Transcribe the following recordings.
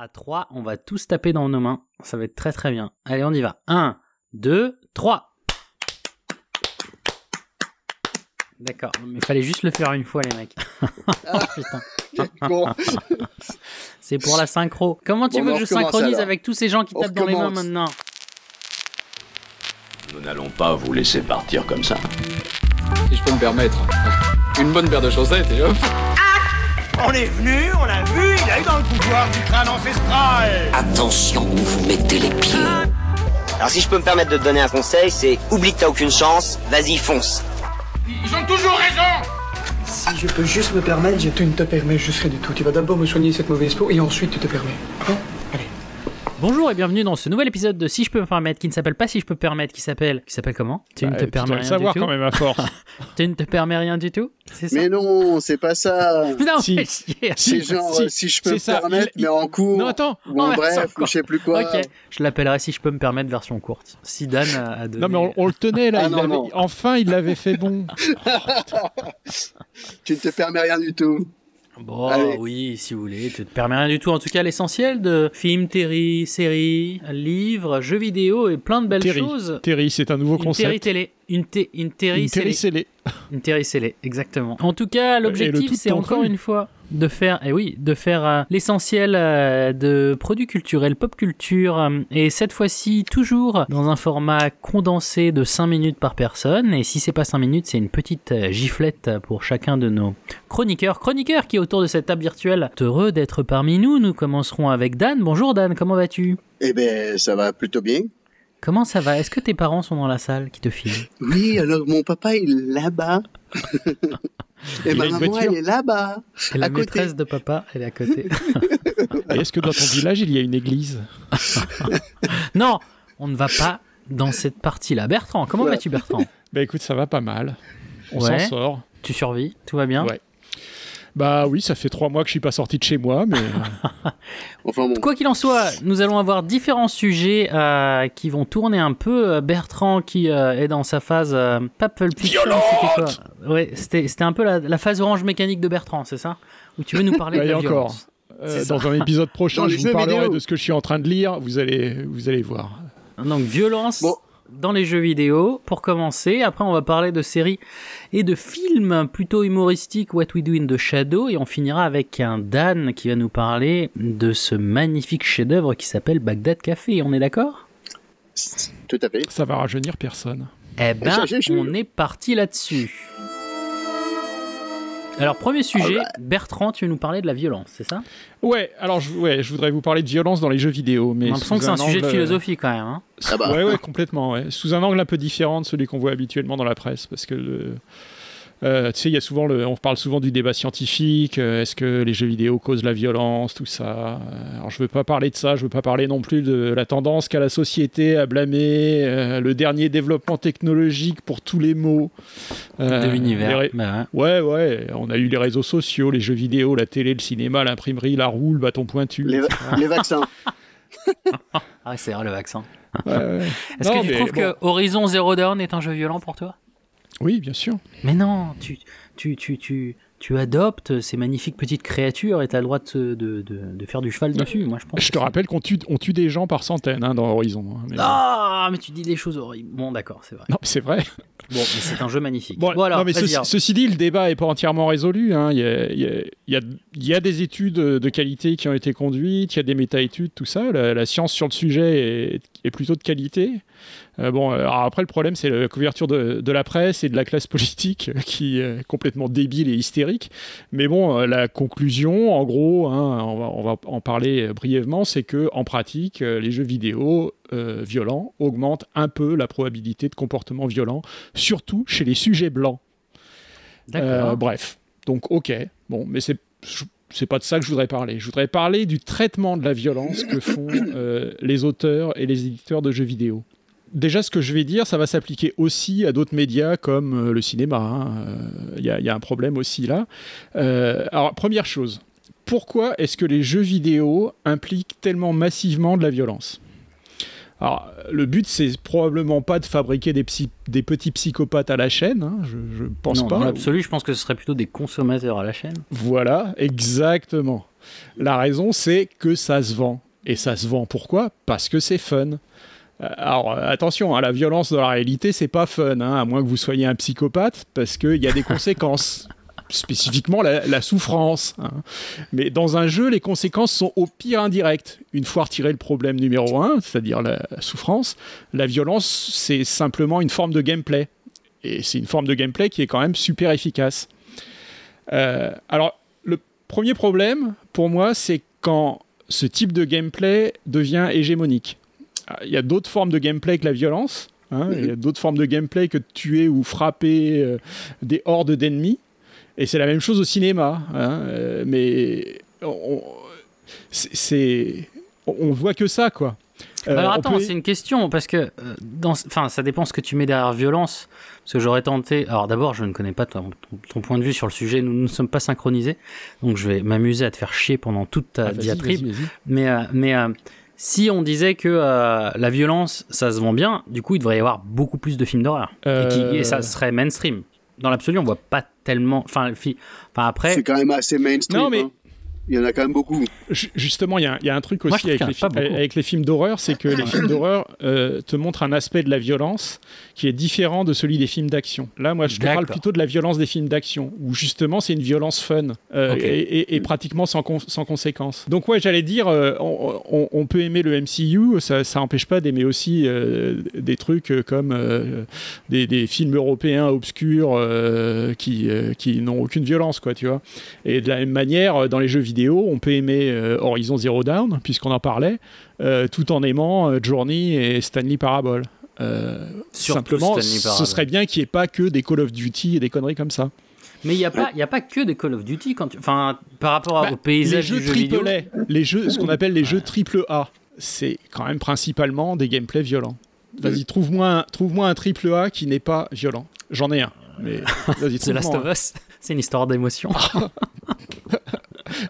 À 3, on va tous taper dans nos mains. Ça va être très très bien. Allez, on y va. 1, 2, 3. D'accord, mais il fallait juste le faire une fois, les mecs. oh, putain. Bon, C'est pour la synchro. Comment tu Bon, veux que je synchronise avec tous ces gens qui On tapent dans les mains maintenant Nous n'allons pas vous laisser partir comme ça. si je peux me permettre. Une bonne paire de chaussettes et hop. On est venu, on l'a vu, il a eu dans le pouvoir du crâne ancestral. Attention où vous mettez les pieds. Alors si je peux me permettre de te donner un conseil, c'est oublie que t'as aucune chance, vas-y fonce. Ils ont toujours raison. Si je peux juste me permettre, je... Tu ne te permets juste rien du tout. Tu vas d'abord me soigner cette mauvaise peau et ensuite tu te permets. Hein? Bonjour et bienvenue dans ce nouvel épisode de Si je peux me permettre, qui ne s'appelle pas Si je peux me permettre, qui s'appelle... Qui s'appelle comment? Tu ne Bah, te tu permets dois le rien savoir du tout quand même à force. Tu ne te permets rien du tout C'est ça? Mais non, c'est pas ça. Putain, Si. C'est Si, genre, si, si je peux me ça, permettre, il- mais en cours. Non, attends. Ou en Oh, mais bref, ou je sais plus quoi. Ok, je l'appellerai Si je peux me permettre version courte. Si Dan a, a donné... Non, mais on, on le tenait là. Ah, il non, avait- non. Enfin, il l'avait fait bon. Tu ne te permets rien du tout. Bon, Allez. oui, si vous voulez, tu te permets rien du tout. En tout cas, l'essentiel de films, séries, séries, livres, jeux vidéo et plein de belles Terry. choses. Terry, c'est un nouveau Une série concept. télé. Une, une Une Terry télé. scellée. Une série scellée, exactement. En tout cas, l'objectif, c'est en encore une fois de faire, et oui, de faire euh, l'essentiel euh, de produits culturels, pop culture, euh, et cette fois-ci toujours dans un format condensé de 5 minutes par personne. Et si c'est pas 5 minutes, c'est une petite giflette pour chacun de nos chroniqueurs. Chroniqueurs qui autour de cette table virtuelle. Heureux d'être parmi nous. Nous commencerons avec Dan. Bonjour Dan, comment vas-tu? Eh ben, ça va plutôt bien. Comment ça va? Est-ce que tes parents sont dans la salle qui te filment? Oui, alors mon papa, il est là-bas. Et Il ma maman, voiture elle est là-bas. Et la À côté. maîtresse de papa, elle est à côté. Et est-ce que dans ton village, il y a une église? Non, on ne va pas dans cette partie-là. Bertrand, comment Ouais. vas-tu Bertrand? Bah écoute, ça va pas mal. On Ouais. s'en sort. Tu survis Tout va bien? Ouais. Bah oui, ça fait trois mois que je suis pas sorti de chez moi, mais euh, Enfin bon. Quoi qu'il en soit, nous allons avoir différents sujets euh, qui vont tourner un peu. Euh, Bertrand qui euh, est dans sa phase euh, pas Pulp Fiction, c'était quoi Ouais, c'était c'était un peu la, la phase orange mécanique de Bertrand, c'est ça Où tu veux nous parler Bah, de la encore. euh, dans un épisode prochain, je vous parlerai vidéo. de ce que je suis en train de lire. Vous allez, vous allez voir. Donc violence Bon. Dans les jeux vidéo pour commencer. Après on va parler de séries et de films plutôt humoristiques What We Do in the Shadow et on finira avec un Dan qui va nous parler de ce magnifique chef-d'œuvre qui s'appelle Bagdad Café. On est d'accord? Tout à fait. Ça va rajeunir personne. Eh ben, je- on est parti là-dessus. Alors premier sujet, Bertrand, tu veux nous parler de la violence, c'est ça? Ouais, alors je, ouais, je voudrais vous parler de violence dans les jeux vidéo, mais a l'impression que sous c'est un sujet de angle- philosophie quand même. Hein Ah bah. Ouais, ouais, complètement. Ouais. Sous un angle un peu différent de celui qu'on voit habituellement dans la presse, parce que le- euh, tu sais, il y a souvent le, on parle souvent du débat scientifique. euh, Est-ce que les jeux vidéo causent la violence, tout ça Euh, Alors, je veux pas parler de ça. Je veux pas parler non plus de la tendance qu'a la société à blâmer euh, le dernier développement technologique pour tous les maux euh, de l'univers. Bah ouais. Ouais, ouais. On a eu les réseaux sociaux, les jeux vidéo, la télé, le cinéma, l'imprimerie, la roue, le bâton pointu. Les, va- les vaccins. Ah, c'est vrai le vaccin. Ouais, ouais. Est-ce que tu mais trouves bon. que Horizon Zero Dawn est un jeu violent pour toi? Oui, bien sûr. Mais non, tu, tu, tu, tu, tu adoptes ces magnifiques petites créatures et tu as le droit de, de, de, de faire du cheval dessus. Moi, je pense. Je te rappelle qu'on tue, on tue des gens par centaines hein, dans Horizon. hein, mais- Ah, mais tu dis des choses horribles. Bon, d'accord, c'est vrai. Non, c'est vrai. Bon, mais c'est un jeu magnifique. Bon, non, mais vas-y, ceci, dit, le débat est pas entièrement résolu. hein. Il, y a, il y a- il y a- il y a des études de qualité qui ont été conduites, il y a des méta-études, tout ça. La, la science sur le sujet est, est plutôt de qualité. Euh, bon, alors après, le problème, c'est la couverture de, de la presse et de la classe politique qui est complètement débile et hystérique. Mais bon, euh, la conclusion, en gros, hein, on, va, on va en parler brièvement, c'est que en pratique, euh, les jeux vidéo euh, violents augmentent un peu la probabilité de comportement violent, surtout chez les sujets blancs. D'accord. Euh, bref, donc ok, bon, mais c'est c'est pas de ça que je voudrais parler. Je voudrais parler du traitement de la violence que font euh, les auteurs et les éditeurs de jeux vidéo. Déjà, ce que je vais dire, ça va s'appliquer aussi à d'autres médias comme euh, le cinéma. hein. Euh, Il y, a- il y a un problème aussi là. Euh, alors, première chose, pourquoi est-ce que les jeux vidéo impliquent tellement massivement de la violence? Alors, le but, c'est probablement pas de fabriquer des, psy- des petits psychopathes à la chaîne, hein, je, je pense non, pas. Dans l'absolu, je pense que ce serait plutôt des consommateurs à la chaîne. Voilà, exactement. La raison, c'est que ça se vend. Et ça se vend pourquoi? Parce que c'est fun. Euh, Alors euh, attention, hein, la violence dans la réalité, c'est pas fun, hein, à moins que vous soyez un psychopathe, parce qu'il y a des conséquences. Spécifiquement la, la souffrance. hein. Mais dans un jeu, les conséquences sont au pire indirectes. Une fois retiré le problème numéro un, c'est-à-dire la souffrance, la violence, c'est simplement une forme de gameplay. Et c'est une forme de gameplay qui est quand même super efficace. Euh, alors, le premier problème, pour moi, c'est quand ce type de gameplay devient hégémonique. Ah, Il y a d'autres formes de gameplay que la violence. hein. Il y a d'autres formes de gameplay que de tuer ou frapper euh, des hordes d'ennemis. Et c'est la même chose au cinéma. hein. Euh, mais on, c'est- on on voit que ça, quoi. Euh, Alors on attends, peut- c'est une question parce que euh, dans, enfin, ça dépend ce que tu mets derrière violence. Parce que j'aurais tenté. Alors d'abord, je ne connais pas ton, ton- ton point de vue sur le sujet. Nous ne sommes pas synchronisés, donc je vais m'amuser à te faire chier pendant toute ta Ah, diatribe. Mais, euh, mais euh, si on disait que euh, la violence, ça se vend bien, du coup, il devrait y avoir beaucoup plus de films d'horreur. Et, qui- et ça Euh, serait mainstream. Dans l'absolu, on voit pas tellement. Enfin, le fi- enfin après. C'est quand même assez mainstream. Non, mais- hein. Il y en a quand même beaucoup. Ju- Justement, il y, a un- il y a un truc aussi avec les, avec films d'horreur, c'est que les films d'horreur euh, te montrent un aspect de la violence qui est différent de celui des films d'action. Là, moi, je te parle plutôt de la violence des films d'action, où justement c'est une violence fun euh, et, et- et pratiquement sans, con- sans conséquence. Donc ouais, j'allais dire, euh, on, on- on peut aimer le MCU, ça, ça empêche pas d'aimer aussi euh, des trucs comme euh, des, des films européens obscurs euh, qui, euh, qui n'ont aucune violence, quoi, tu vois. Et de la même manière, dans les jeux vidéo, on peut aimer euh, Horizon Zero Dawn, puisqu'on en parlait, euh, tout en aimant euh, Journey et Stanley Parable. Simplement, Stanley ce serait bien qu'il n'y ait pas que des Call of Duty et des conneries comme ça. Mais il n'y a, pas- y a pas que des Call of Duty quand tu. Enfin, par rapport Bah, au paysage les jeux du jeu vidéo. les jeux, ce qu'on appelle les jeux triple A, c'est quand même principalement des gameplays violents. Vas-y, trouve-moi un, trouve un triple A qui n'est pas violent. J'en ai un, mais The Last of Us, c'est une histoire d'émotion.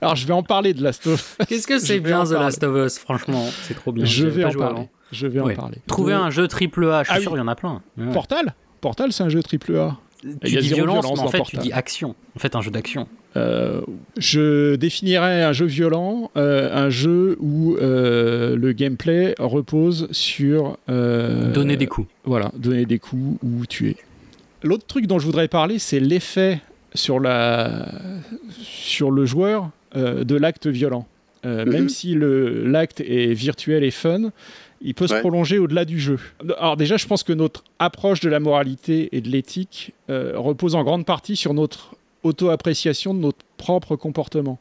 Alors, je vais en parler de Last of Us. Qu'est-ce que c'est bien en The. Last of Us, franchement, c'est trop bien. Je vais en parler. avant. Je vais Ouais. en parler. Trouver De- un jeu triple A, je suis Ah sûr oui. il y en a plein. Ouais. Portal Portal, c'est un jeu triple A. Tu dis violence, violence mais en fait tu dis action. En fait, un jeu d'action. Euh, je définirais un jeu violent, euh, un jeu où euh, le gameplay repose sur euh, Donner des coups. Voilà, donner des coups ou tuer. L'autre truc dont je voudrais parler, c'est l'effet sur, la... sur le joueur euh, de l'acte violent. Euh, Mhm. Même si le- l'acte est virtuel et fun, il peut se prolonger au-delà du jeu. Alors déjà, je pense que notre approche de la moralité et de l'éthique euh, repose en grande partie sur notre auto-appréciation de notre propre comportement.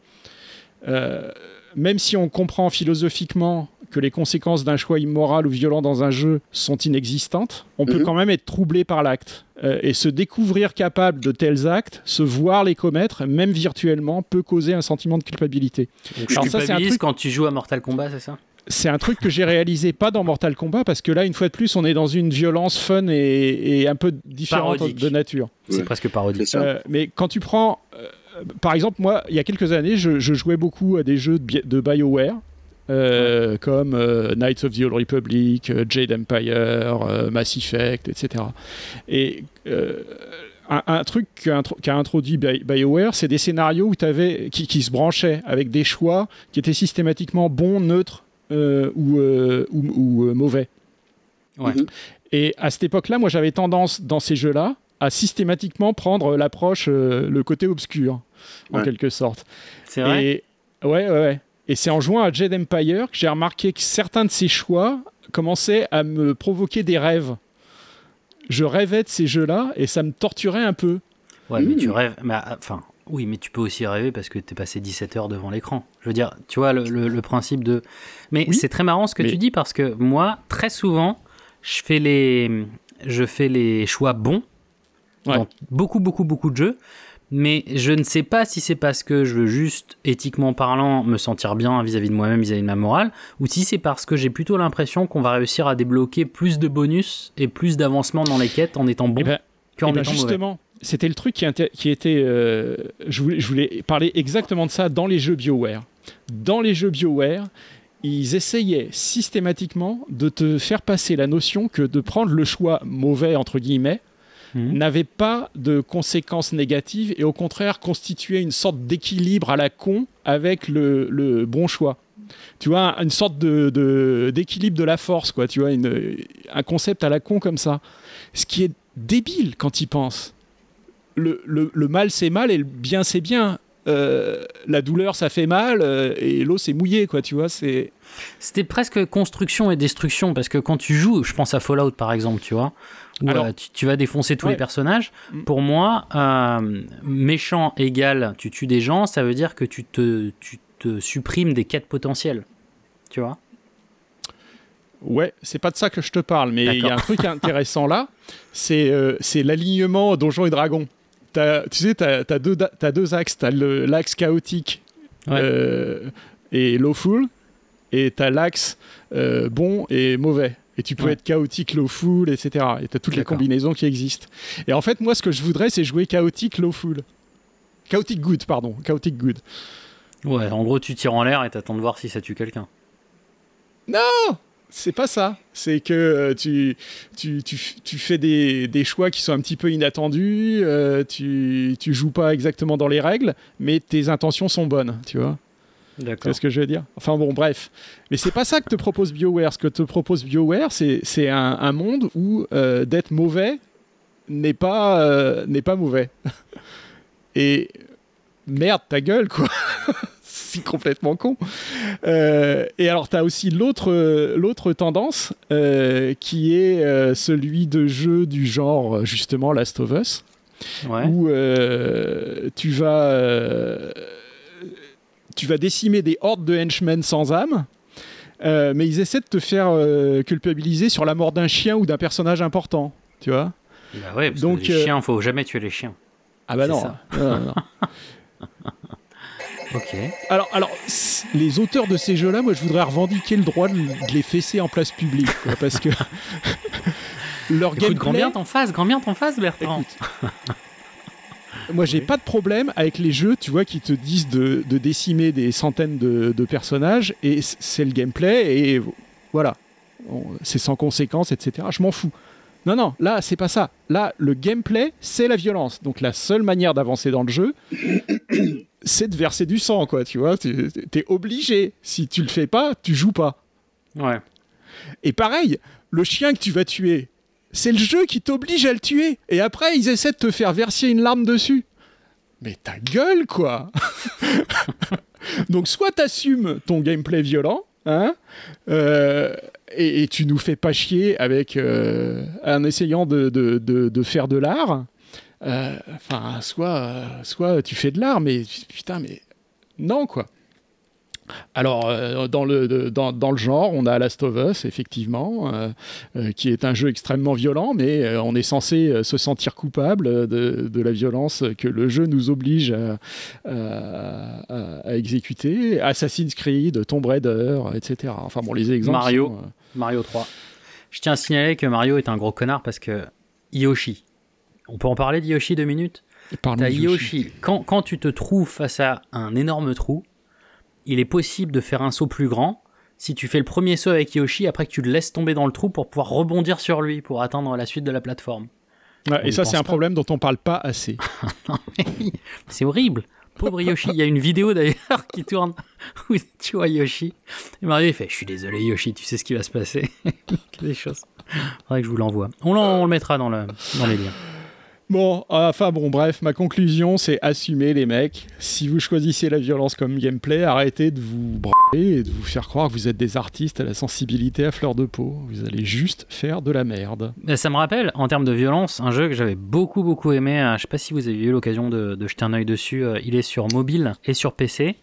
Même si on comprend philosophiquement que les conséquences d'un choix immoral ou violent dans un jeu sont inexistantes, on peut Mhm. quand même être troublé par l'acte. Euh, et se découvrir capable de tels actes, se voir les commettre, même virtuellement, peut causer un sentiment de culpabilité. Donc, tu Alors ça, c'est un truc- quand tu joues à Mortal Kombat, c'est ça? C'est un truc que j'ai réalisé pas dans Mortal Kombat, parce que là, une fois de plus, on est dans une violence fun et, et un peu différente Parodique. de nature. C'est Ouais. presque parodique. ça. Euh, mais quand tu prends, euh, par exemple, moi, il y a quelques années, je, je jouais beaucoup à des jeux de BioWare. Euh, comme euh, Knights of the Old Republic, euh, Jade Empire, Mass Effect, etc. Et un, un truc qu'a intro- qu'a introduit Bi- BioWare, c'est des scénarios où avais, qui, qui se branchaient avec des choix qui étaient systématiquement bons, neutres euh, ou, euh, ou, ou, euh, mauvais. Ouais. Mhm. Et à cette époque-là, moi, j'avais tendance dans ces jeux-là à systématiquement prendre l'approche, le côté obscur, en quelque sorte. C'est vrai? Et ouais, ouais, ouais. Et c'est en jouant à Jade Empire que j'ai remarqué que certains de ces choix commençaient à me provoquer des rêves. Je rêvais de ces jeux-là et ça me torturait un peu. Ouais, mais tu rêves. mais, ah, Enfin, oui, mais tu peux aussi rêver parce que t'es passé 17 heures devant l'écran. Je veux dire, tu vois le, le- le principe de. Mais Oui, c'est très marrant ce que mais- tu dis parce que moi, très souvent, je fais les, je fais les choix bons Ouais. dans beaucoup, beaucoup, beaucoup de jeux. Mais je ne sais pas si c'est parce que je veux juste, éthiquement parlant, me sentir bien vis-à-vis de moi-même, vis-à-vis de ma morale, ou si c'est parce que j'ai plutôt l'impression qu'on va réussir à débloquer plus de bonus et plus d'avancement dans les quêtes en étant bon ben, qu'en ben, étant mauvais. justement, c'était le truc qui était. euh, je, voulais, je voulais parler exactement de ça dans les jeux BioWare. Dans les jeux BioWare, ils essayaient systématiquement de te faire passer la notion que de prendre le choix mauvais, entre guillemets, Mhm. n'avait pas de conséquences négatives et au contraire constituait une sorte d'équilibre à la con avec le, le bon choix. Tu vois, une sorte de, de- d'équilibre de la force, quoi. Tu vois, une- un concept à la con comme ça. Ce qui est débile quand il pense. Le, le- le mal, c'est mal et le bien, c'est bien. Euh, la douleur, ça fait mal euh, et l'eau, c'est mouillé, quoi. Tu vois, c'est. C'était presque construction et destruction parce que quand tu joues, je pense à Fallout par exemple, tu vois, où Alors- euh, tu, tu vas défoncer tous Ouais. les personnages. Mm. Pour moi, euh, méchant égal, tu tues des gens, ça veut dire que tu te, tu te supprimes des quêtes potentielles. Tu vois? Ouais, c'est pas de ça que je te parle, mais il y a un truc intéressant là, c'est euh, c'est l'alignement Donjons et Dragons. T'as- tu sais, tu as, deux, axes. Tu as l'axe chaotique Ouais. euh, et lawful, et tu as l'axe bon et mauvais. Et tu peux Ouais. être chaotique, lawful, etc. Et tu as toutes les combinaisons qui existent. Et en fait, moi, ce que je voudrais, c'est jouer chaotique, lawful. Chaotic good, pardon. Chaotic good. Ouais, en gros, tu tires en l'air et t'attends de voir si ça tue quelqu'un. C'est pas ça. C'est que euh, tu, tu, tu fais des, des choix qui sont un petit peu inattendus, euh, tu, tu joues pas exactement dans les règles, mais tes intentions sont bonnes, tu vois. Vois ce que je veux dire? Enfin bon, bref. Mais c'est pas ça que te propose BioWare. Ce que te propose BioWare, c'est c'est un, un monde où euh, d'être mauvais n'est pas, euh, n'est pas mauvais. Et merde, ta gueule, quoi. c'est complètement con. Euh, et alors, tu as aussi l'autre l'autre tendance euh, qui est euh, celui de jeux du genre, justement, Last of Us Ouais. où euh, tu vas euh, tu vas décimer des hordes de henchmen sans âme. euh, mais ils essaient de te faire euh, culpabiliser sur la mort d'un chien ou d'un personnage important, tu vois Bah ouais, parce Donc, que les euh, chiens, faut jamais tuer les chiens. Ah bah non. ça. Non, non, non. Ok. Alors, alors les auteurs de ces jeux-là, moi, je voudrais revendiquer le droit de, de les fesser en place publique, quoi, parce que leur Écoute, grand gameplay, bien t'en face, grand bien t'en face, Bertrand? Écoute, Moi, j'ai pas de problème avec les jeux, tu vois, qui te disent de, de décimer des centaines de, de personnages, et c'est le gameplay, et voilà. C'est sans conséquence, etc. Je m'en fous. Non, non, là, c'est pas ça. Là, le gameplay, c'est la violence. Donc, la seule manière d'avancer dans le jeu, c'est de verser du sang, quoi, tu vois. T'es obligé. Si tu le fais pas, tu joues pas. Ouais. Et pareil, le chien que tu vas tuer, c'est le jeu qui t'oblige à le tuer. Et après, ils essaient de te faire verser une larme dessus. Mais ta gueule, quoi Donc, soit t'assumes ton gameplay violent, hein, euh, et, tu nous fais pas chier avec euh, en essayant de, faire de l'art. euh, Enfin, soit, euh, soit tu fais de l'art, mais putain, mais non, quoi. Alors, euh, dans, le, de- dans, dans le genre, on a Last of Us, effectivement, euh, euh, qui est un jeu extrêmement violent, mais on est censé se sentir coupable de, de la violence que le jeu nous oblige à, à- à- à exécuter. Assassin's Creed, Tomb Raider, etc. Enfin bon, les exemples. Mario. sont, Mario 3. Je tiens à signaler que Mario est un gros connard parce que Yoshi. On peut en parler de Yoshi deux minutes? T'as de Yoshi. Quand, quand tu te trouves face à un énorme trou, il est possible de faire un saut plus grand. Si tu fais le premier saut avec Yoshi, après que tu le laisses tomber dans le trou pour pouvoir rebondir sur lui pour atteindre la suite de la plateforme. Ouais, et ça, c'est un pas. problème dont on parle pas assez. C'est horrible. Pauvre Yoshi. Il y a une vidéo d'ailleurs qui tourne où tu vois Yoshi. Et Mario il fait Je suis désolé Yoshi, tu sais ce qui va se passer. Des choses. Faudrait que je vous l'envoie. On, le mettra dans, le, dans les liens. Bon, enfin bon, bref, ma conclusion, c'est assumer les mecs. Si vous choisissez la violence comme gameplay, arrêtez de vous brailler et de vous faire croire que vous êtes des artistes à la sensibilité à fleur de peau. Vous allez juste faire de la merde. Mais Ça me rappelle, en termes de violence, un jeu que j'avais beaucoup beaucoup aimé. euh, Je sais pas si vous avez eu l'occasion de, de jeter un œil dessus. euh, Il est sur mobile et sur PC.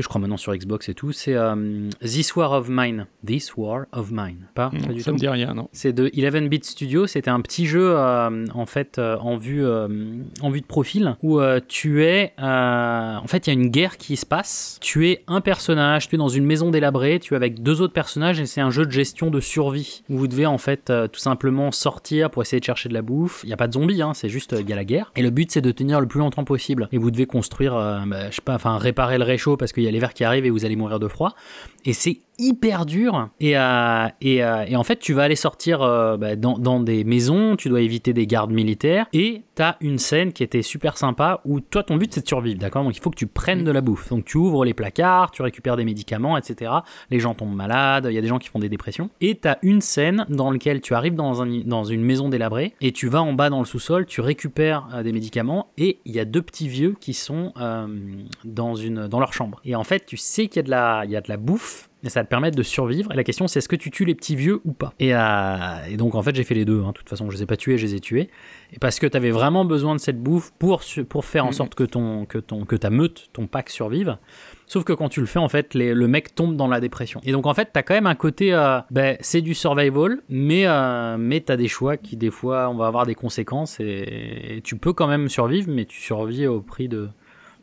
Et je crois maintenant sur Xbox et tout. C'est euh, This War of Mine. This War of Mine. Pas, du ça tout. me dit rien, non C'est de 11 Bit Studio. C'était un petit jeu euh, en fait euh, en vue en vue de profil où tu es en fait il y a une guerre qui se passe. Tu es un personnage, tu es dans une maison délabrée, tu es avec deux autres personnages et c'est un jeu de gestion de survie où vous devez en fait tout simplement sortir pour essayer de chercher de la bouffe. Il y a pas de zombies, hein, c'est juste il y a la guerre et le but c'est de tenir le plus longtemps possible. Et vous devez construire, bah, je sais pas, enfin réparer le réchaud parce qu'il y a les vers qui arrivent et vous allez mourir de froid. Et c'est hyper dur. Et, euh, et, euh, et en fait, tu vas aller sortir euh, bah, dans, dans des maisons, tu dois éviter des gardes militaires. Et t'as une scène qui était super sympa où toi, ton but c'est de survivre, d'accord? Donc il faut que tu prennes de la bouffe. Donc tu ouvres les placards, tu récupères des médicaments, etc. Les gens tombent malades, il y a des gens qui font des dépressions. Et t'as une scène dans laquelle tu arrives dans, un, dans une maison délabrée et tu vas en bas dans le sous-sol, tu récupères des médicaments et il y a deux petits vieux qui sont dans, une, dans leur chambre. Et en fait, tu sais qu'il y, a de la- il y a de la bouffe. Et ça va te permettre de survivre. Et la question, c'est est-ce que tu tues les petits vieux ou pas? Et, euh, et donc, en fait, j'ai fait les deux. hein. De toute façon, je les ai pas tués, je les ai tués. Et parce que tu avais vraiment besoin de cette bouffe pour, pour faire en sorte que, ton, que, ton, que ta meute, ton pack survive. Sauf que quand tu le fais, en fait, les- le mec tombe dans la dépression. Et donc, en fait, t'as quand même un côté, euh, ben, c'est du survival, mais, euh, mais t'as des choix qui, des fois, on va avoir des conséquences et, et tu peux quand même survivre, mais tu survis au prix de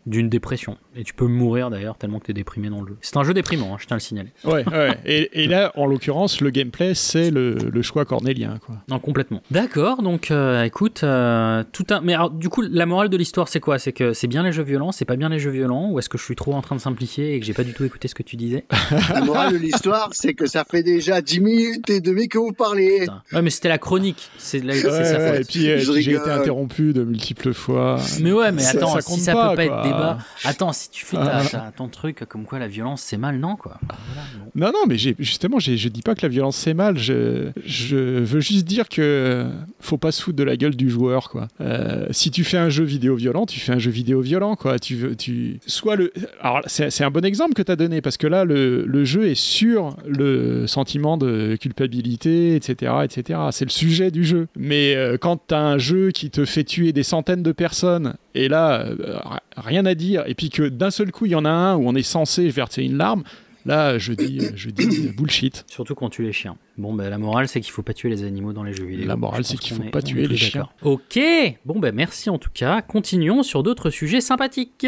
d'une dépression. Et tu peux mourir d'ailleurs tellement que t'es déprimé dans le jeu. C'est un jeu déprimant, hein, je tiens à le signaler. Ouais, ouais. Et, et là, en l'occurrence, le gameplay, c'est le, le choix cornélien, quoi. Non, complètement. D'accord, donc euh, écoute, euh, tout un. Mais alors, du coup, la morale de l'histoire, c'est quoi? C'est que c'est bien les jeux violents, c'est pas bien les jeux violents, ou est-ce que je suis trop en train de simplifier et que j'ai pas du tout écouté ce que tu disais? La morale de l'histoire, c'est que ça fait déjà 10 minutes et demi que vous parlez. Putain. Ouais, mais c'était la chronique, c'est la- Ouais, ouais, et puis, euh, j'ai été interrompu de multiples fois. Mais ouais, mais Ça- attends, ça si compte ça pas, peut pas quoi. être débat. Attends, si tu fais ta- Ah. ta- ton truc comme quoi la violence c'est mal, non quoi. Voilà, bon. Non, non, mais justement, je dis pas que la violence c'est mal. Je, je veux juste dire que faut pas se foutre de la gueule du joueur, quoi. Euh, si tu fais un jeu vidéo violent, tu fais un jeu vidéo violent, quoi. Tu veux, tu soit le. Alors c'est c'est un bon exemple que tu as donné parce que là, le, le jeu est sur le sentiment de culpabilité, etc., etc. C'est le sujet du jeu. Mais euh, quand tu as un jeu qui te fait tuer des centaines de personnes et là, euh, rien à dire, et puis que d'un seul coup il y en a un où on est censé verser une larme. Là, je dis, je dis bullshit. Surtout quand tu les chiens. Bon, ben la morale c'est qu'il faut pas tuer les animaux dans les jeux vidéo. La morale, c'est qu'il faut est- pas tuer les chiens. Ok, bon ben merci en tout cas. Continuons sur d'autres sujets sympathiques.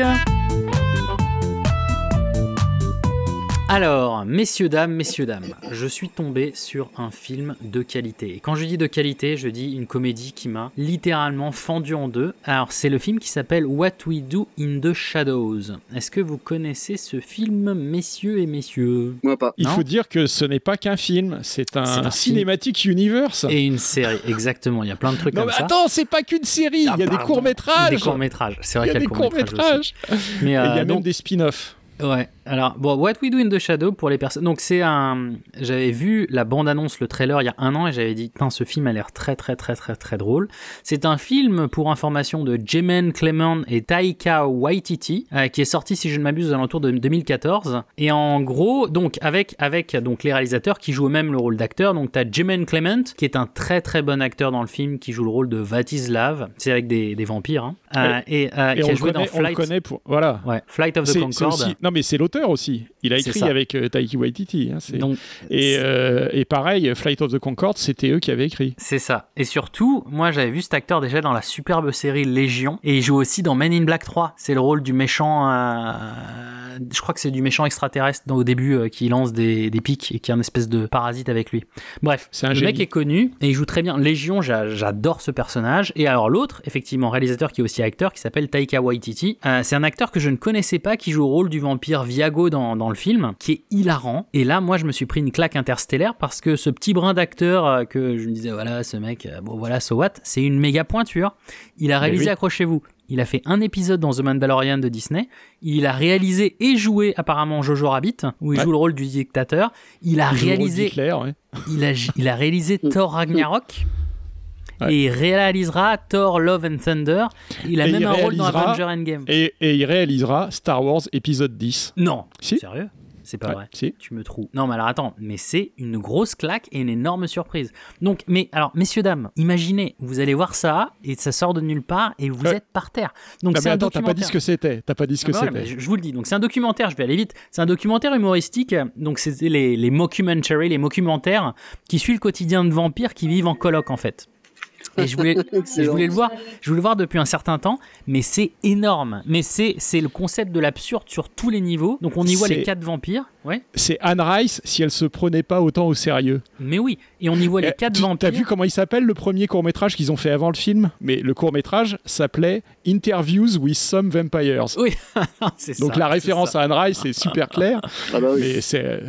Alors, messieurs, dames, messieurs, dames, je suis tombé sur un film de qualité. Et quand je dis de qualité, je dis une comédie qui m'a littéralement fendu en deux. Alors, c'est le film qui s'appelle What We Do in the Shadows. Est-ce que vous connaissez ce film, messieurs et messieurs? Moi pas. Il Non faut dire que ce n'est pas qu'un film, c'est un, cinématique universe. Et une série, exactement. Il y a plein de trucs Non, comme mais ça. attends, c'est pas qu'une série, Ah, il y a des courts-métrages. Des courts-métrages. C'est Il vrai y a qu'il y des a aussi. courts-métrages. Mais il y euh, a même donc, des spin-offs. Ouais, alors, bon, What We Do in the Shadow pour les personnes. Donc, c'est un. J'avais vu la bande-annonce, le trailer il y a un an et j'avais dit, ce film a l'air très, très, très, très, très drôle. C'est un film, pour information, de Jemen Clement et Taika Waititi, euh, qui est sorti, si je ne m'abuse, aux alentours de 2014. Et en gros, donc, avec, avec donc, les réalisateurs qui jouent même le rôle d'acteur. Donc, t'as Jemen Clement, qui est un très, très bon acteur dans le film, qui joue le rôle de Vatislav. C'est avec des, des vampires, hein. Euh, et, euh, Et qui on a le, joué connaît, dans on le Flight. connaît pour. Voilà. Ouais, Flight of the Concorde. aussi- Non, mais c'est l'auteur aussi. Il a écrit avec euh, Taiki Waititi. hein, Donc, et, euh, et pareil, Flight of the Concorde, c'était eux qui avaient écrit. C'est ça. Et surtout, moi j'avais vu cet acteur déjà dans la superbe série Légion. Et il joue aussi dans Men in Black 3. C'est le rôle du méchant. euh, Je crois que c'est du méchant extraterrestre dans- au début euh, qui lance des, des pics et qui a une espèce de parasite avec lui. Bref, un le génie. mec est connu et il joue très bien. Légion, j'a- j'adore ce personnage. Et alors l'autre, effectivement, réalisateur qui est aussi acteur, qui s'appelle Taika Waititi. c'est un acteur que je ne connaissais pas qui joue au rôle du vampire Dans, dans le film, qui est hilarant. Et là, moi, je me suis pris une claque interstellaire parce que ce petit brin d'acteur euh, que je me disais, voilà, ce mec, euh, bon voilà, so what, c'est une méga pointure. Il a Mais réalisé, oui. accrochez-vous, il a fait un épisode dans The Mandalorian de Disney. Il a réalisé et joué apparemment Jojo Rabbit, où il Ouais. joue le rôle du dictateur. Il a Il réalisé ouais. il a, il a réalisé Thor Ragnarok. Ouais. Et il réalisera Thor Love and Thunder. Il a Et même il un rôle dans réalisera- Avenger Endgame. Et, et il réalisera Star Wars épisode 10. Non, Si. sérieux? C'est pas Ouais, vrai. si. Tu me trouves. Non, mais alors attends, mais c'est une grosse claque et une énorme surprise. Donc, mais alors, messieurs, dames, imaginez, vous allez voir ça et ça sort de nulle part et vous Ouais. êtes par terre. Donc, c'est mais attends, t'as pas dit ce que c'était. T'as pas dit ce que Ah c'était. je, je vous le dis. Donc c'est un documentaire. Je vais aller vite. C'est un documentaire humoristique. Donc c'est les les mockumentaries, les mockumentaires qui suivent le quotidien de vampires qui vivent en coloc en fait. Et je voulais, et je voulais le voir. Je voulais le voir depuis un certain temps, mais c'est énorme. Mais c'est c'est le concept de l'absurde sur tous les niveaux. Donc on y voit les quatre vampires. Ouais. C'est Anne Rice si elle se prenait pas autant au sérieux. Mais oui. Et on y voit les Eh, quatre tu- vampires. T'as vu comment il s'appelle le premier court métrage qu'ils ont fait avant le film? Mais le court métrage s'appelait Interviews with Some Vampires. Oui, c'est Donc ça, la c'est référence à Anne Rice est super claire, Ah bah oui. mais c'est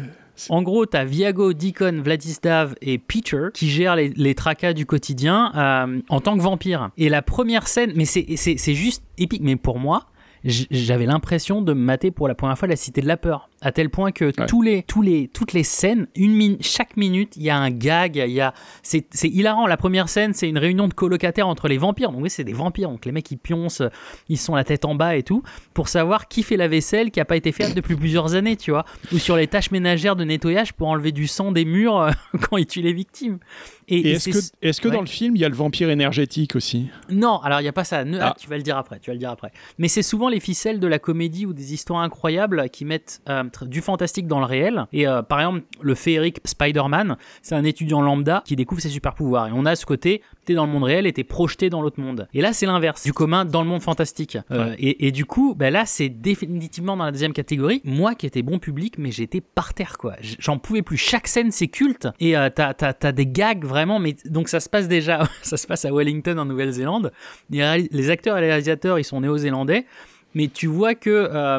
En gros, t'as Viago, Deacon, Vladislav et Peter qui gèrent les, tracas du quotidien euh, en tant que vampire. Et la première scène, mais c'est juste épique. Mais pour moi, j'avais l'impression de me mater pour la première fois la Cité de la Peur. À tel point que tous les, tous les, toutes les scènes, une min- chaque minute, il y a un gag, il y a, c'est, hilarant. La première scène, c'est une réunion de colocataires entre les vampires. Donc oui, c'est des vampires. Donc les mecs, ils pioncent, ils sont la tête en bas et tout, pour savoir qui fait la vaisselle qui a pas été faite depuis plusieurs années, tu vois. Ou sur les tâches ménagères de nettoyage pour enlever du sang des murs euh, quand ils tuent les victimes. Et, Et et est-ce que, est-ce que ouais. dans le film, il y a le vampire énergétique aussi? Non, alors il n'y a pas ça. Ne- ah, Ah. tu vas le dire après. Tu vas le dire après. Mais c'est souvent les ficelles de la comédie ou des histoires incroyables qui mettent euh, du fantastique dans le réel. Et euh, par exemple, le féerique Spider-Man, c'est un étudiant lambda qui découvre ses super pouvoirs. Et on a ce côté, t'es dans le monde réel et t'es projeté dans l'autre monde. Et là, c'est l'inverse, du commun dans le monde fantastique. Euh, et, et du coup, ben là, c'est définitivement dans la deuxième catégorie. Moi, qui étais bon public, mais j'étais par terre, quoi. J'en pouvais plus. Chaque scène, c'est culte. Et euh, t'as, t'as, t'as des gags vraiment. Mais donc ça se passe déjà, ça se passe à Wellington en Nouvelle-Zélande. Les, les acteurs et les réalisateurs, ils sont néo-zélandais. Mais tu vois que euh,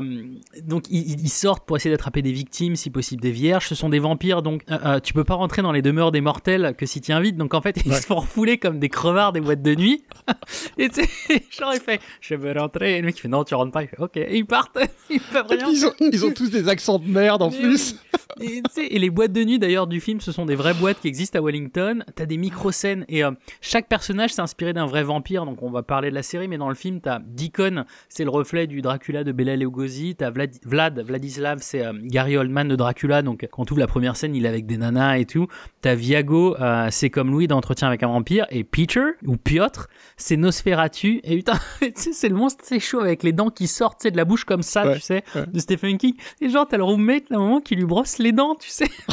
donc ils, ils sortent pour essayer d'attraper des victimes, si possible des vierges. Ce sont des vampires, donc euh, euh, tu peux pas rentrer dans les demeures des mortels que si tu invites. Donc en fait, ils se font refouler comme des crevards des boîtes de nuit. et tu sais, genre il fait, je veux rentrer. Et le mec il fait non, tu rentres pas. Il fait ok, et ils partent. ils peuvent rien. ils ont, ils ont tous des accents de merde en plus. oui. Et, les boîtes de nuit d'ailleurs du film, ce sont des vraies boîtes qui existent à Wellington. T'as des micro-scènes et euh, chaque personnage s'est inspiré d'un vrai vampire. Donc on va parler de la série, mais dans le film, t'as Deacon, c'est le reflet du Dracula de Bela Lugosi. T'as Vlad, Vlad, Vladislav, c'est euh, Gary Oldman de Dracula. Donc quand tu ouvres la première scène, il est avec des nanas et tout. T'as Viago, euh, c'est comme Louis d'Entretien avec un vampire. Et Peter, ou Piotr, c'est Nosferatu. Et putain, c'est le monstre, c'est chaud avec les dents qui sortent, de la bouche comme ça, Ouais, tu sais, ouais. de Stephen King. Et genre, t'as le roommate, à un moment, qui lui brosse les dents, tu sais.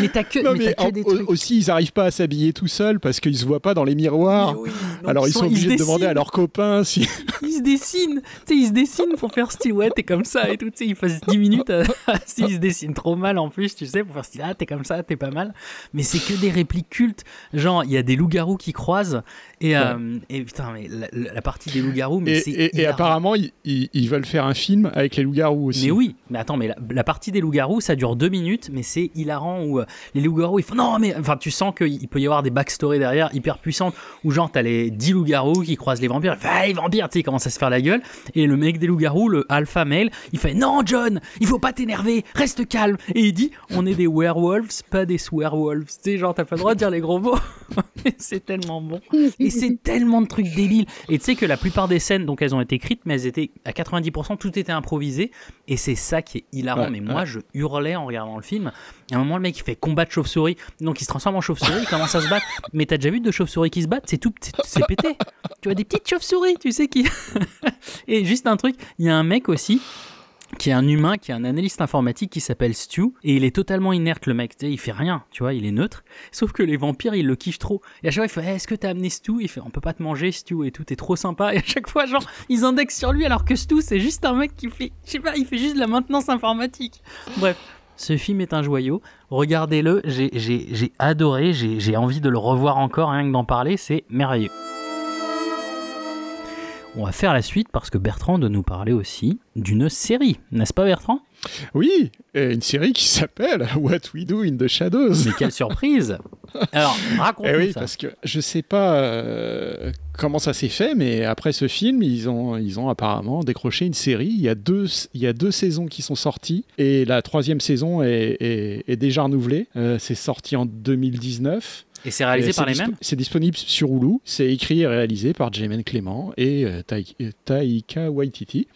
Mais t'as que, Non, mais mais t'as que des trucs. aussi, ils arrivent pas à s'habiller tout seuls parce qu'ils se voient pas dans les miroirs. Oui, Alors ils sont, obligés de demander à leurs copains si. Ils se dessinent, tu sais, ils se dessinent pour faire style, ouais, t'es comme ça et tout, tu sais, ils passent 10 minutes à, s'ils se dessinent trop mal en plus, tu sais, pour faire style, ah, t'es comme ça, t'es pas mal. Mais c'est que des répliques cultes. Genre, il y a des loups-garous qui croisent, et, euh, et putain, mais la, partie des loups-garous, mais c'est. et- et apparemment, ils, ils- ils veulent faire un film avec les loups-garous aussi. Mais oui, mais attends, mais la, la partie des loups-garous, ça dure deux minutes, mais c'est hilarant où euh, les loups-garous, ils font non, mais enfin, tu sens qu'il peut y avoir des backstories derrière hyper puissantes où genre t'as les 10 loups-garous qui croisent les vampires, il ah, les vampires, tu sais, il commence à se faire la gueule, et le mec des loups-garous, le alpha male, il fait non, John, il faut pas t'énerver, reste calme, et il dit on est des werewolves, pas des swearwolves, tu sais, genre t'as pas le droit de dire les gros mots, c'est tellement bon, et c'est tellement de trucs débiles, et tu sais que la plupart des scènes, donc elles ont été écrites, mais elles étaient à 90%, tout était improvisé, et c'est ça qui est hilarant. Ouais, mais moi, je hurlais en regardant le film. À un moment, le mec, il fait combat de chauve-souris. Donc, il se transforme en chauve-souris, il commence à se battre. Mais t'as déjà vu deux chauves-souris qui se battent? C'est tout, c'est- c'est pété. Tu vois, des petites chauves-souris, tu sais, qui. et juste un truc, il y a un mec aussi qui est un humain, qui est un analyste informatique qui s'appelle Stu, et il est totalement inerte le mec, tu sais, il fait rien, tu vois, il est neutre, sauf que les vampires, ils le kiffent trop, et à chaque fois il fait, Eh, est-ce que t'as amené Stu? Il fait, on peut pas te manger Stu et tout, t'es trop sympa, et à chaque fois, genre, ils indexent sur lui, alors que Stu, c'est juste un mec qui fait, je sais pas, il fait juste de la maintenance informatique. Bref. Ce film est un joyau. Regardez-le, j'ai- adoré, j'ai envie de le revoir encore, rien que d'en parler, c'est merveilleux. On va faire la suite parce que Bertrand doit nous parler aussi d'une série, n'est-ce pas Bertrand? Oui, et une série qui s'appelle What We Do in the Shadows. Mais quelle surprise Alors, raconte-nous Eh oui, ça. parce que je sais pas euh, comment ça s'est fait, mais après ce film, ils ont, ils ont apparemment décroché une série. Il y, a deux, il y a deux saisons qui sont sorties et la troisième saison est, est- est déjà renouvelée. Euh, c'est sorti en 2019. Et c'est réalisé Et par les mêmes C'est disponible sur Hulu. C'est écrit et réalisé par Jemaine Clément et euh, Tai- euh, Taika Waititi.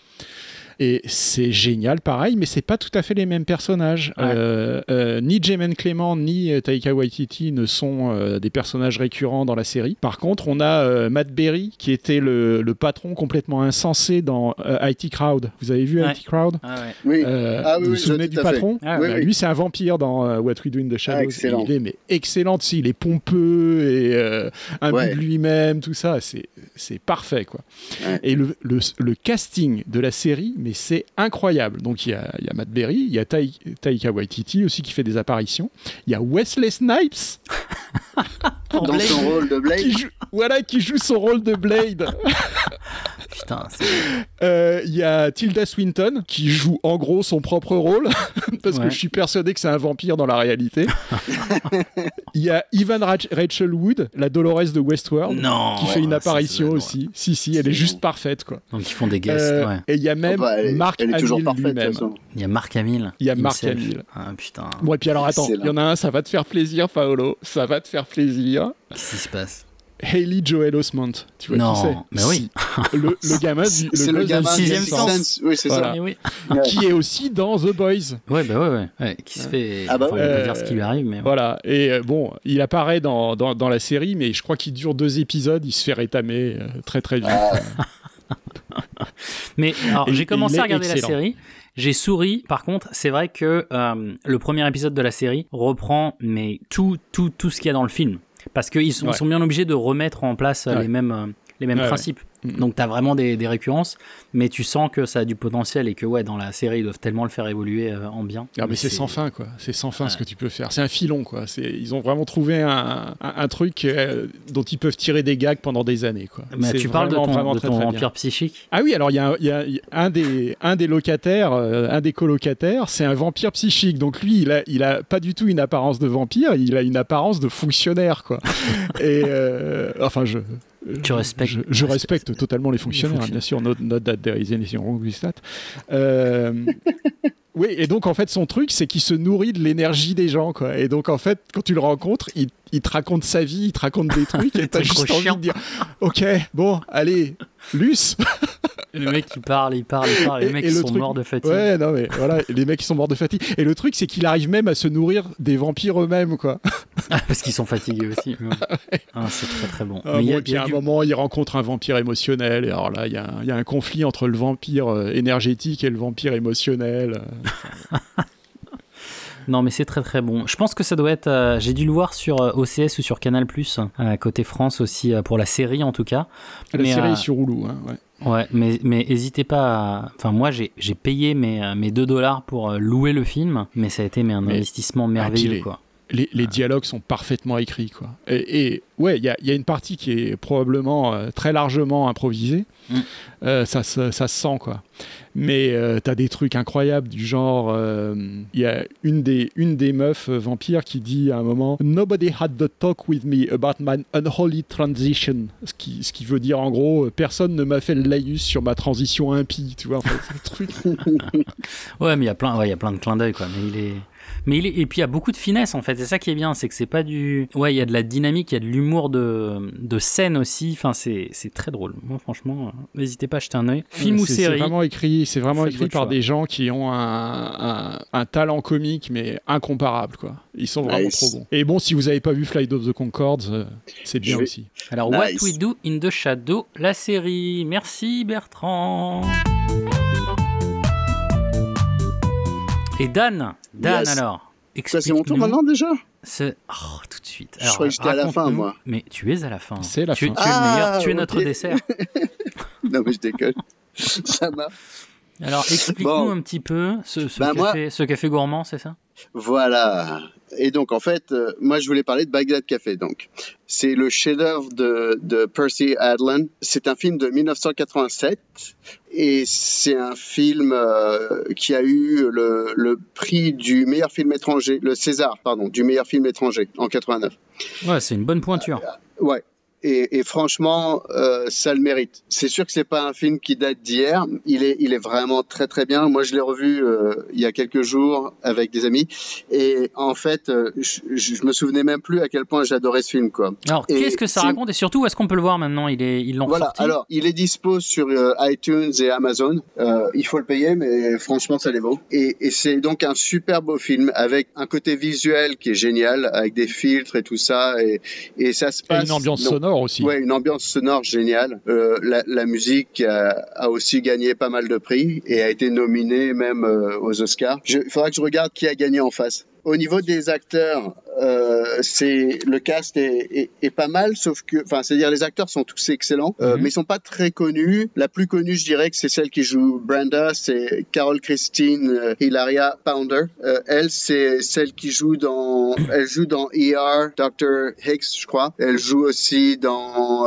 Et c'est génial, pareil, mais c'est pas tout à fait les mêmes personnages. Ouais. Euh, euh, ni Jemaine Clément ni euh, Taika Waititi ne sont euh, des personnages récurrents dans la série. Par contre, on a euh, Matt Berry qui était le, le patron complètement insensé dans euh, IT Crowd. Vous avez vu Ouais. IT Crowd? Ah ouais. Oui. Euh, Ah oui, vous vous souvenez du patron? Ah Bah, oui. Lui, c'est un vampire dans euh, What We Do in the Shadows. Ah, excellent. Il est mais excellent aussi. Il est pompeux et euh, imbu Ouais. de lui-même, tout ça. C'est c'est parfait, quoi. Ouais. Et le, le, le casting de la série, mais c'est incroyable. Donc, il y a, Matt Berry, il y a Tai- Taika Waititi aussi qui fait des apparitions. Il y a Wesley Snipes Dans Blade. son rôle de Blade. qui joue, voilà, qui joue son rôle de Blade. Putain, c'est- Euh, Il y a Tilda Swinton qui joue en gros son propre rôle parce Ouais. que je suis persuadé que c'est un vampire dans la réalité. Il y a Ivan Rach- Rachel Wood, la Dolores de Westworld, Non. qui fait une apparition aussi. Si si, elle est juste parfaite quoi. Donc ils font des guests, Euh, ouais. Et il y a même Oh, bah, elle, est- Marc Hamill lui-même. Il y a Marc Hamill. Il y a Marc. Hamill. Ah putain, Bon et puis alors attends, il y en a un, ça va te faire plaisir Paolo, ça va te faire plaisir. Qu'est-ce qui se passe Hayley Joel Osment, tu vois Non, qui c'est mais oui. Le, le gamin du le le gamin sixième sens. Oui, c'est Voilà. Oui. qui est aussi dans The Boys. Ouais, bah ouais, ouais. ouais, qui se fait. Ah bah enfin, on pas dire ce qui lui arrive, mais. Voilà, et euh, bon, il apparaît dans, dans, dans la série, mais je crois qu'il dure deux épisodes, il se fait rétamer euh, très très vite. Mais alors, j'ai commencé à regarder la série. J'ai souri. Par contre, c'est vrai que euh, le premier épisode de la série reprend mais tout tout tout ce qu'il y a dans le film parce qu'ils sont, ils Ouais. sont bien obligés de remettre en place euh, Ouais. les mêmes euh, les mêmes Ouais, principes. Ouais. Mm. Donc t'as vraiment des, des récurrences, mais tu sens que ça a du potentiel et que ouais dans la série ils doivent tellement le faire évoluer euh, en bien. Ah mais c'est sans fin quoi, c'est sans fin ce que tu peux faire. C'est un filon quoi. Ils ont vraiment trouvé un, un, un truc euh, dont ils peuvent tirer des gags pendant des années quoi. Mais tu parles de ton, vraiment de très, ton très bien. vampire psychique? Ah oui, alors il y a, un- il y a- il y a un des un des locataires, euh, un des colocataires, c'est un vampire psychique. Donc lui, il a il a pas du tout une apparence de vampire, il a une apparence de fonctionnaire quoi. Et enfin je Tu respectes- je, je respecte totalement les fonctionnaires, fonctionnaires. bien sûr. Note, note that there is anything wrong with that. Euh, oui, et donc en fait, son truc, c'est qu'il se nourrit de l'énergie des gens, quoi. Et donc en fait, quand tu le rencontres, il, il te raconte sa vie, il te raconte des trucs, et t'as juste envie chiants. de dire, ok, bon, allez, Luce. Le mec il parle, il parle, il parle, et les Et- mecs le sont truc- morts de fatigue. Ouais, non mais voilà, les mecs ils sont morts de fatigue. Et le truc, c'est qu'il arrive même à se nourrir des vampires eux-mêmes, quoi. Parce qu'ils sont fatigués aussi. Ah, c'est très très bon. Ah, Mais y a- et puis il y a à un moment, il rencontre un vampire émotionnel. Et alors là, il y, a un- il y a un conflit entre le vampire euh, énergétique et le vampire émotionnel. Non, mais c'est très très bon. Je pense que ça doit être. euh, J'ai dû le voir sur euh, OCS ou sur Canal euh, côté France aussi euh, pour la série en tout cas. La Mais, série est sur Hulu. Hein, ouais. Ouais, mais mais hésitez pas. à- Enfin, moi j'ai payé mes mes 2 dollars pour louer le film, mais ça a été mais un Mais- investissement merveilleux quoi. Les, les dialogues sont parfaitement écrits. Quoi. Et, et ouais, il y a, il y a une partie qui est probablement euh, très largement improvisée. Mm. Euh, ça, se- ça se sent, quoi. Mais euh, t'as des trucs incroyables du genre, euh, il y a une des, une des meufs vampires qui dit à un moment Nobody had the talk with me about my unholy transition. Ce qui, ce qui veut dire en gros, personne ne m'a fait le laïus sur ma transition impie, tu vois. Enfin, c'est le truc. Ouais, mais il y a plein, ouais, il y a plein de clins d'œil, quoi. Mais il est, mais il est, et puis il y a beaucoup de finesse, en fait. C'est ça qui est bien, c'est que c'est pas du, ouais, il y a de la dynamique, il y a de l'humour de, de scène aussi. Enfin, c'est, c'est très drôle. Moi, franchement, euh, n'hésitez pas à jeter un œil. Film ou C'est- C'est série. vraiment écrit, c'est vraiment écrit par choix. des gens qui ont un, un, un talent comique mais incomparable quoi. Ils sont vraiment Nice. trop bons. Et bon, si vous avez pas vu Flight of the Concords, euh, c'est bien vais- aussi. Alors, Nice. What We Do in the Shadow, la série. Merci Bertrand. Et Dan, Dan Yes. alors. Ça, c'est mon tour explique-nous maintenant déjà ce- Oh, tout de suite. Je croyais que j'étais à la fin, moi. Mais tu es à la fin. C'est la tu, fin. Tu es le Ah, meilleur. Tu es notre dessert. Non, mais je déconne. Ça marche. Alors, explique-nous Bon. un petit peu ce, ce, Bah, moi- café, ce café gourmand, c'est ça? Voilà. Et donc, en fait, euh, moi, je voulais parler de Baghdad Café. Donc, c'est le chef-d'œuvre de, de Percy Adlan. C'est un film de 1987 et c'est un film euh, qui a eu le, le prix du meilleur film étranger, le César, pardon, du meilleur film étranger en 89. Ouais, c'est une bonne pointure. Ouais. Et, et franchement, euh, ça le mérite. C'est sûr que c'est pas un film qui date d'hier. Il est, il est vraiment très très bien. Moi, je l'ai revu euh, il y a quelques jours avec des amis, et en fait, euh, je, je me souvenais même plus à quel point j'adorais ce film, quoi. Alors, Et qu'est-ce que ça raconte et surtout, où est-ce qu'on peut le voir maintenant? Il est, ils l'ont Voilà. sorti Alors, il est dispo sur euh, iTunes et Amazon. Euh, il faut le payer, mais franchement, ça les vaut. Et, et c'est donc un super beau film avec un côté visuel qui est génial, avec des filtres et tout ça, et, et ça se Et passe. une ambiance non, sonore Ouais, une ambiance sonore géniale. Euh, la, la musique a, a aussi gagné pas mal de prix et a été nominée même euh, aux Oscars. Il faudra que je regarde qui a gagné en face. Au niveau des acteurs, euh, c'est le cast est, est, est, pas mal, sauf que, enfin, c'est-à-dire les acteurs sont tous excellents, euh, Mhm. mais ils sont pas très connus. La plus connue, je dirais que c'est celle qui joue Brenda, c'est Carol Christine euh, Hilaria Pounder. Euh, elle, c'est celle qui joue dans, elle joue dans ER, Dr Hicks, je crois. Elle joue aussi dans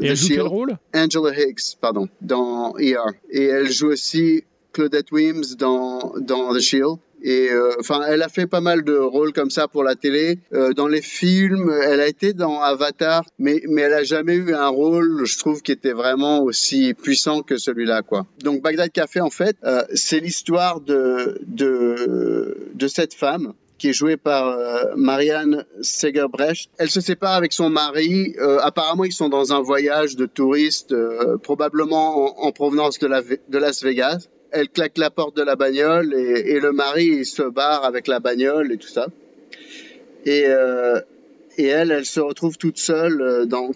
Et elle joue quel Shield. rôle? Angela Hicks, pardon, dans ER. Et elle joue aussi Claudette Wims dans, dans The Shield. Et euh, enfin, elle a fait pas mal de rôles comme ça pour la télé. Euh, dans les films, elle a été dans Avatar, mais mais elle a jamais eu un rôle, je trouve, qui était vraiment aussi puissant que celui-là, quoi. Donc Bagdad Café, en fait, euh, c'est l'histoire de de de cette femme qui est jouée par euh, Marianne Segerbrecht. Elle se sépare avec son mari. Euh, apparemment, ils sont dans un voyage de touristes, euh, probablement en, en provenance de, la, de Las Vegas. Elle claque la porte de la bagnole et, le mari se barre avec la bagnole et tout ça. Et, euh, elle, elle se retrouve toute seule euh, dans,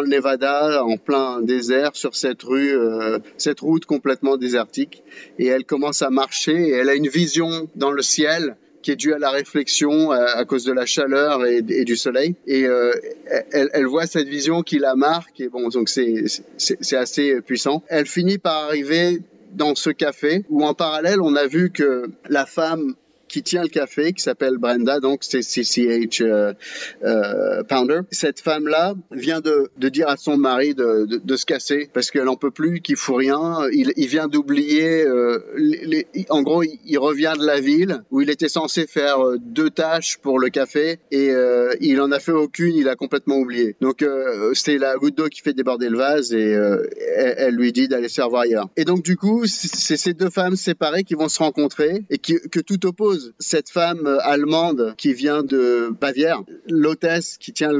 le Nevada, en plein désert, sur cette rue, euh, cette route complètement désertique. Et elle commence à marcher et elle a une vision dans le ciel qui est due à la réflexion à, cause de la chaleur et, du soleil. Et elle, voit cette vision qui la marque. Et bon, donc c'est assez puissant. Elle finit par arriver dans ce café où en parallèle on a vu que la femme qui tient le café, qui s'appelle Brenda, donc c'est CCH euh, euh, Pounder. Cette femme-là vient de, dire à son mari de, se casser parce qu'elle en peut plus, qu'il fout rien. Il, vient d'oublier, euh, en gros, il, revient de la ville où il était censé faire deux tâches pour le café et il en a fait aucune, il a complètement oublié. Donc c'est la goutte d'eau qui fait déborder le vase et elle, lui dit d'aller se faire voir ailleurs. Et donc du coup, c'est ces deux femmes séparées qui vont se rencontrer et que tout oppose cette femme euh, allemande qui vient de Bavière, l'hôtesse qui tient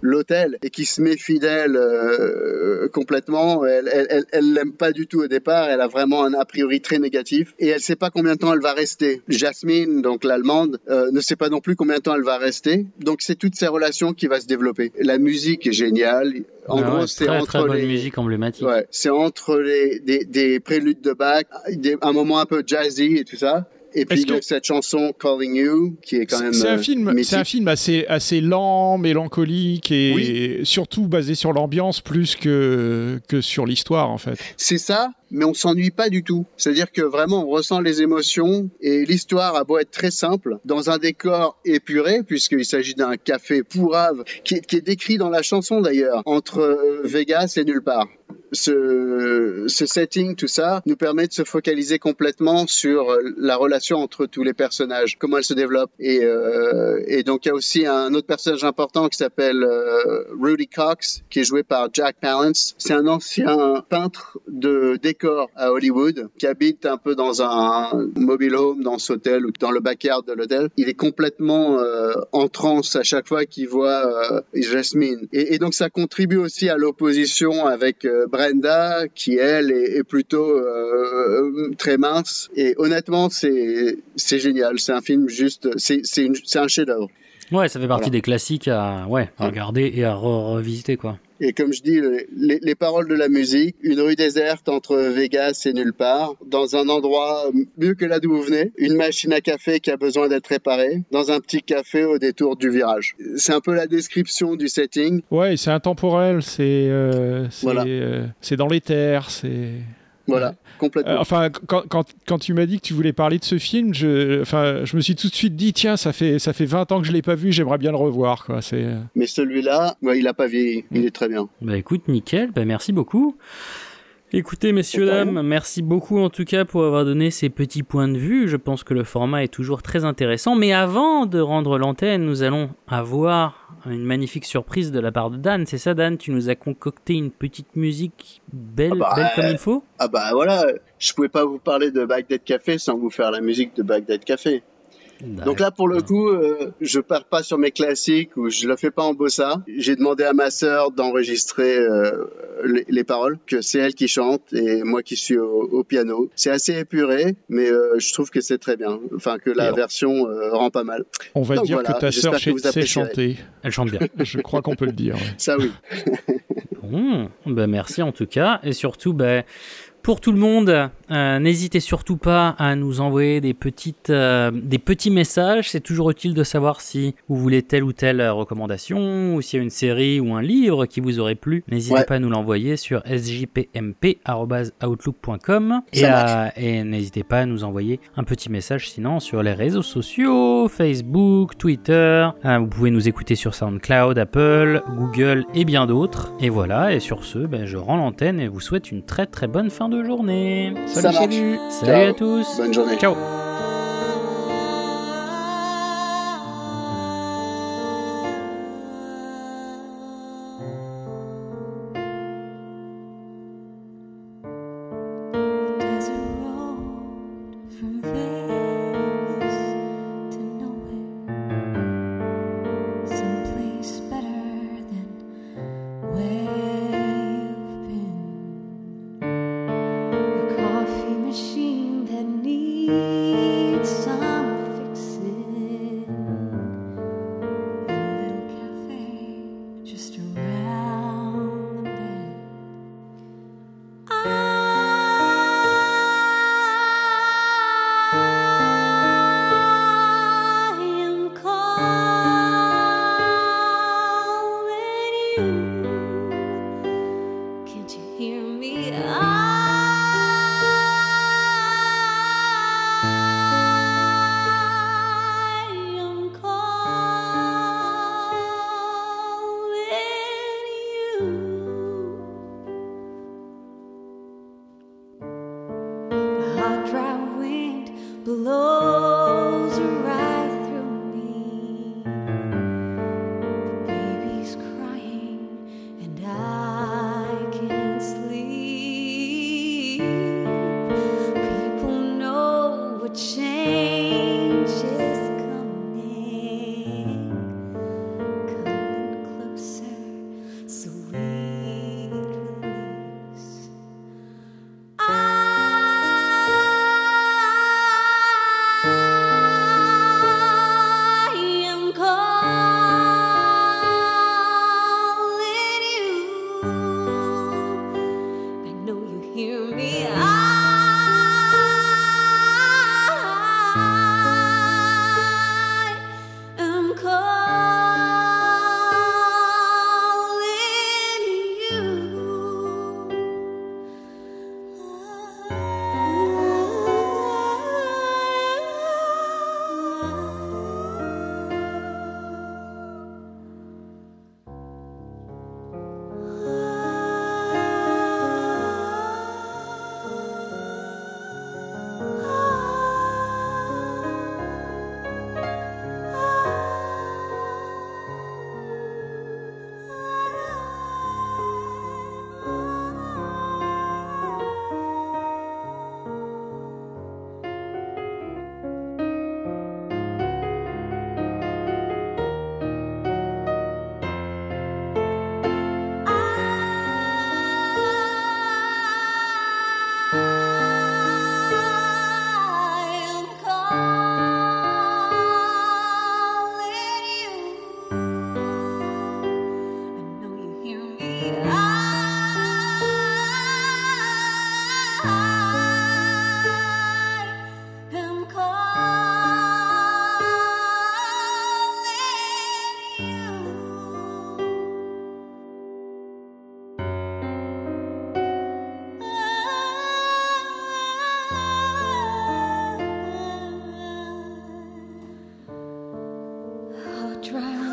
l'hôtel et qui se méfie d'elle euh, complètement. Elle, elle, elle l'aime pas du tout au départ. Elle a vraiment un a priori très négatif et elle sait pas combien de temps elle va rester. Jasmine, donc l'allemande, euh, ne sait pas non plus combien de temps elle va rester. Donc c'est toutes ces relations qui va se développer. La musique est géniale. En ah gros, ouais, c'est entre très bonne les musique emblématique. Ouais, c'est entre les des, des préludes de Bach, des, un moment un peu jazzy et tout ça. Et puis donc que... cette chanson Calling You qui est quand même c'est un film c'est un film assez assez lent mélancolique et oui. surtout basé sur l'ambiance plus que que sur l'histoire en fait c'est ça mais on s'ennuie pas du tout c'est-à-dire que vraiment on ressent les émotions et l'histoire a beau être très simple dans un décor épuré puisqu'il s'agit d'un café pourrave qui est, décrit dans la chanson d'ailleurs entre Vegas et nulle part ce, ce setting, tout ça, nous permet de se focaliser complètement sur la relation entre tous les personnages, comment elle se développe. Et, euh, et donc il y a aussi un autre personnage important qui s'appelle euh, Rudy Cox, qui est joué par Jack Palance. C'est un ancien peintre de décor à Hollywood, qui habite un peu dans un mobile home, dans cet hôtel ou dans le backyard de l'hôtel. Il est complètement euh, en transe à chaque fois qu'il voit euh, Jasmine. Et, et, donc ça contribue aussi à l'opposition avec euh, Brenda, qui elle est, est plutôt très mince. Et honnêtement, c'est c'est génial. C'est un film juste, c'est c'est un chef-d'œuvre. Ouais, ça fait partie voilà. des classiques à ouais à regarder et à re revisiter quoi. Et comme je dis, les, les, paroles de la musique, une rue déserte entre Vegas et nulle part, dans un endroit mieux que là d'où vous venez, une machine à café qui a besoin d'être réparée, dans un petit café au détour du virage. C'est un peu la description du setting. Ouais, c'est intemporel, c'est euh, voilà. euh, dans les terres, c'est... Voilà, complètement. Euh, enfin, quand, quand, quand tu m'as dit que tu voulais parler de ce film, je, enfin, je me suis tout de suite dit, tiens, ça fait, ça fait 20 ans que je ne l'ai pas vu, j'aimerais bien le revoir. Quoi. Mais celui-là, ouais, il n'a pas vieilli, il est très bien. Bah écoute, nickel, bah, merci beaucoup. Écoutez, messieurs, dames, merci beaucoup en tout cas pour avoir donné ces petits points de vue. Je pense que le format est toujours très intéressant. Mais avant de rendre l'antenne, nous allons avoir une magnifique surprise de la part de Dan. C'est ça, Dan? Tu nous as concocté une petite musique belle, ah bah, belle comme il faut? Ah bah voilà, je pouvais pas vous parler de Bagdad Café sans vous faire la musique de Bagdad Café. Donc là, pour le coup, euh, je pars pas sur mes classiques ou je le fais pas en bossa. J'ai demandé à ma sœur d'enregistrer euh, les, les, paroles, que c'est elle qui chante et moi qui suis au, au piano. C'est assez épuré, mais euh, je trouve que c'est très bien. Enfin, que la version euh, rend pas mal. On va Donc dire voilà, que ta sœur sait chanter. Elle chante bien. je crois qu'on peut le dire. Ouais. Ça oui. bon, ben merci en tout cas et surtout, ben pour tout le monde, euh, n'hésitez surtout pas à nous envoyer des petites, euh, des petits messages. C'est toujours utile de savoir si vous voulez telle ou telle euh, recommandation, ou s'il y a une série ou un livre qui vous aurait plu. N'hésitez Ouais. pas à nous l'envoyer sur sjpmp@outlook.com et, à- et n'hésitez pas à nous envoyer un petit message sinon sur les réseaux sociaux, Facebook, Twitter. Euh, vous pouvez nous écouter sur SoundCloud, Apple, Google et bien d'autres. Et voilà. Et sur ce, ben, je rends l'antenne et vous souhaite une très très bonne fin de journée. Ça Salut, salut Salut Ciao. à tous. Bonne journée. Ciao. trial.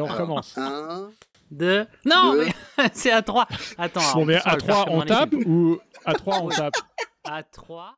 Allez, on recommence. Un. Deux. Non, Deux. mais c'est à trois. Attends. Bon, mais on va à le faire 3, comme on tape ou à 3, on tape À trois.